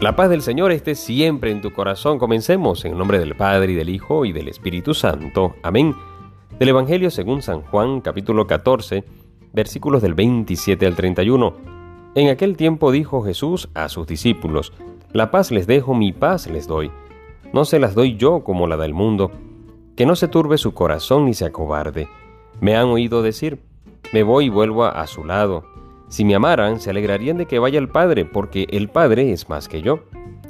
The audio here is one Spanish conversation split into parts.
La paz del Señor esté siempre en tu corazón. Comencemos en el nombre del Padre y del Hijo y del Espíritu Santo. Amén. Del Evangelio según San Juan capítulo 14 versículos del 27 al 31. En aquel tiempo dijo Jesús a sus discípulos, La paz les dejo, mi paz les doy. No se las doy yo como la del mundo. Que no se turbe su corazón ni se acobarde. Me han oído decir, Me voy y vuelvo a su lado. Si me amaran, se alegrarían de que vaya el Padre, porque el Padre es más que yo.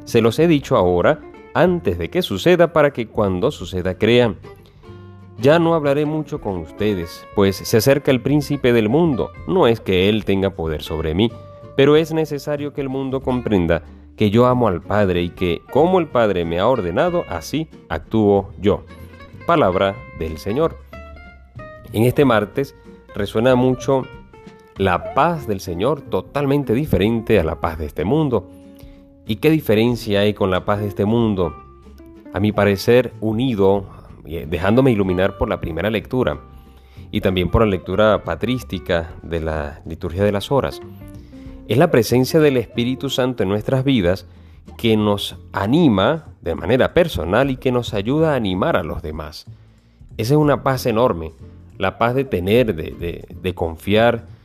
Se los he dicho ahora, antes de que suceda, para que cuando suceda crean. Ya no hablaré mucho con ustedes, pues se acerca el príncipe del mundo. No es que él tenga poder sobre mí, pero es necesario que el mundo comprenda que yo amo al Padre y que, como el Padre me ha ordenado, así actúo yo. Palabra del Señor. En este martes resuena mucho la paz del Señor totalmente diferente a la paz de este mundo. ¿Y qué diferencia hay con la paz de este mundo? A mi parecer, unido, eh, dejándome iluminar por la primera lectura y también por la lectura patrística de la liturgia de las horas, es la presencia del Espíritu Santo en nuestras vidas que nos anima de manera personal y que nos ayuda a animar a los demás. Esa es una paz enorme, la paz de tener, de, de confiar,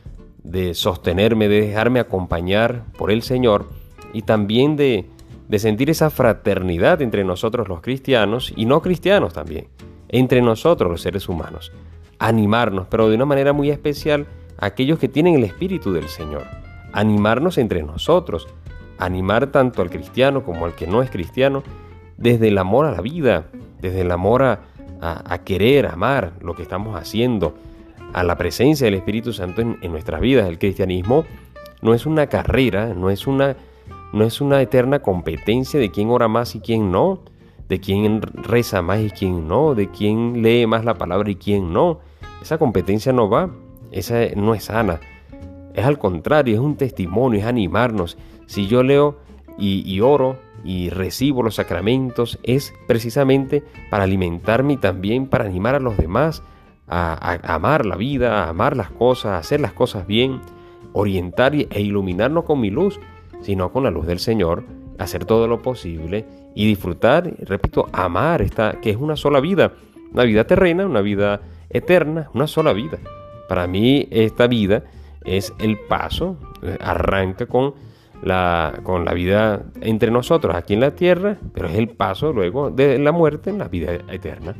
de sostenerme, de dejarme acompañar por el Señor y también de, de sentir esa fraternidad entre nosotros los cristianos y no cristianos también, entre nosotros los seres humanos. Animarnos, pero de una manera muy especial, a aquellos que tienen el Espíritu del Señor. Animarnos entre nosotros, animar tanto al cristiano como al que no es cristiano, desde el amor a la vida, desde el amor a, a, a querer, amar lo que estamos haciendo, a la presencia del Espíritu Santo en, nuestras vidas. El cristianismo no es una carrera, no es una, no es una eterna competencia de quién ora más y quién no, de quién reza más y quién no, de quién lee más la palabra y quién no. Esa competencia no va, esa no es sana. Es al contrario, es un testimonio, es animarnos. Si yo leo y, y oro y recibo los sacramentos, es precisamente para alimentarme y también para animar a los demás a, amar la vida, a amar las cosas, a hacer las cosas bien, orientar e iluminarnos con mi luz, sino con la luz del Señor, hacer todo lo posible y disfrutar, repito, amar esta, que es una sola vida, una vida terrena, una vida eterna, una sola vida. Para mí esta vida es el paso, arranca con la, con la vida entre nosotros aquí en la tierra, pero es el paso luego de la muerte en la vida eterna.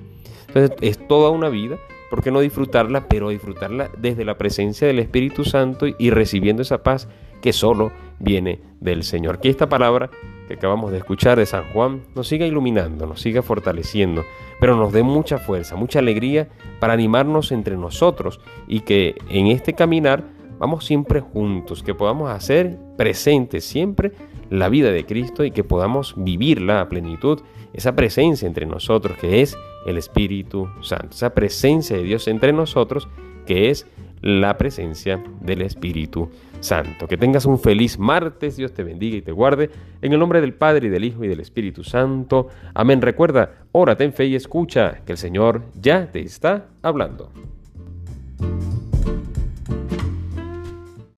Entonces es toda una vida ¿por qué no disfrutarla? Pero disfrutarla desde la presencia del Espíritu Santo y recibiendo esa paz que solo viene del Señor. Que esta palabra que acabamos de escuchar de San Juan nos siga iluminando, nos siga fortaleciendo, pero nos dé mucha fuerza, mucha alegría para animarnos entre nosotros y que en este caminar vamos siempre juntos, que podamos hacer presente siempre la vida de Cristo y que podamos vivirla a plenitud, esa presencia entre nosotros que es el Espíritu Santo, esa presencia de Dios entre nosotros, que es la presencia del Espíritu Santo. Que tengas un feliz martes, Dios te bendiga y te guarde, en el nombre del Padre y del Hijo y del Espíritu Santo. Amén. Recuerda, órate en fe y escucha que el Señor ya te está hablando.